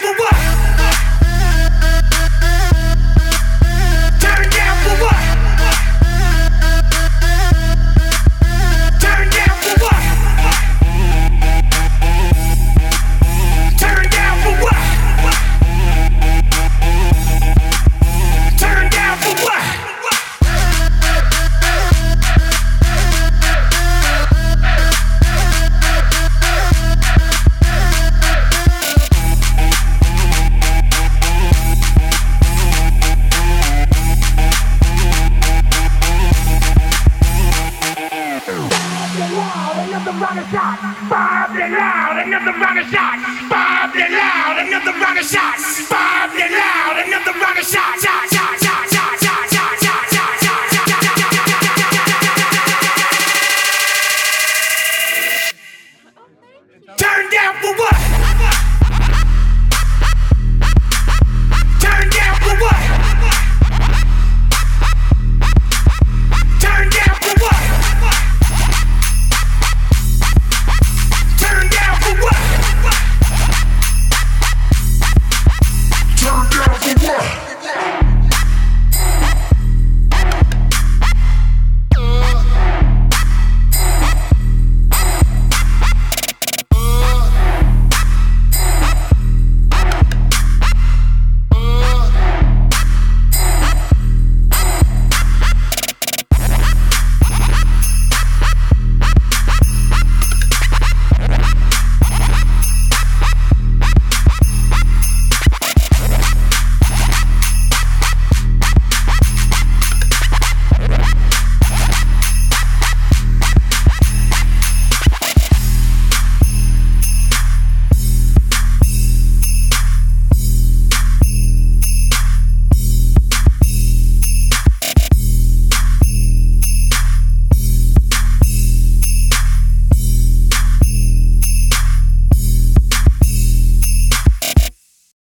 for what? Another rocket shot. Bob it loud, another rocket shot. Bob it loud, another rocket shot. Bob it loud,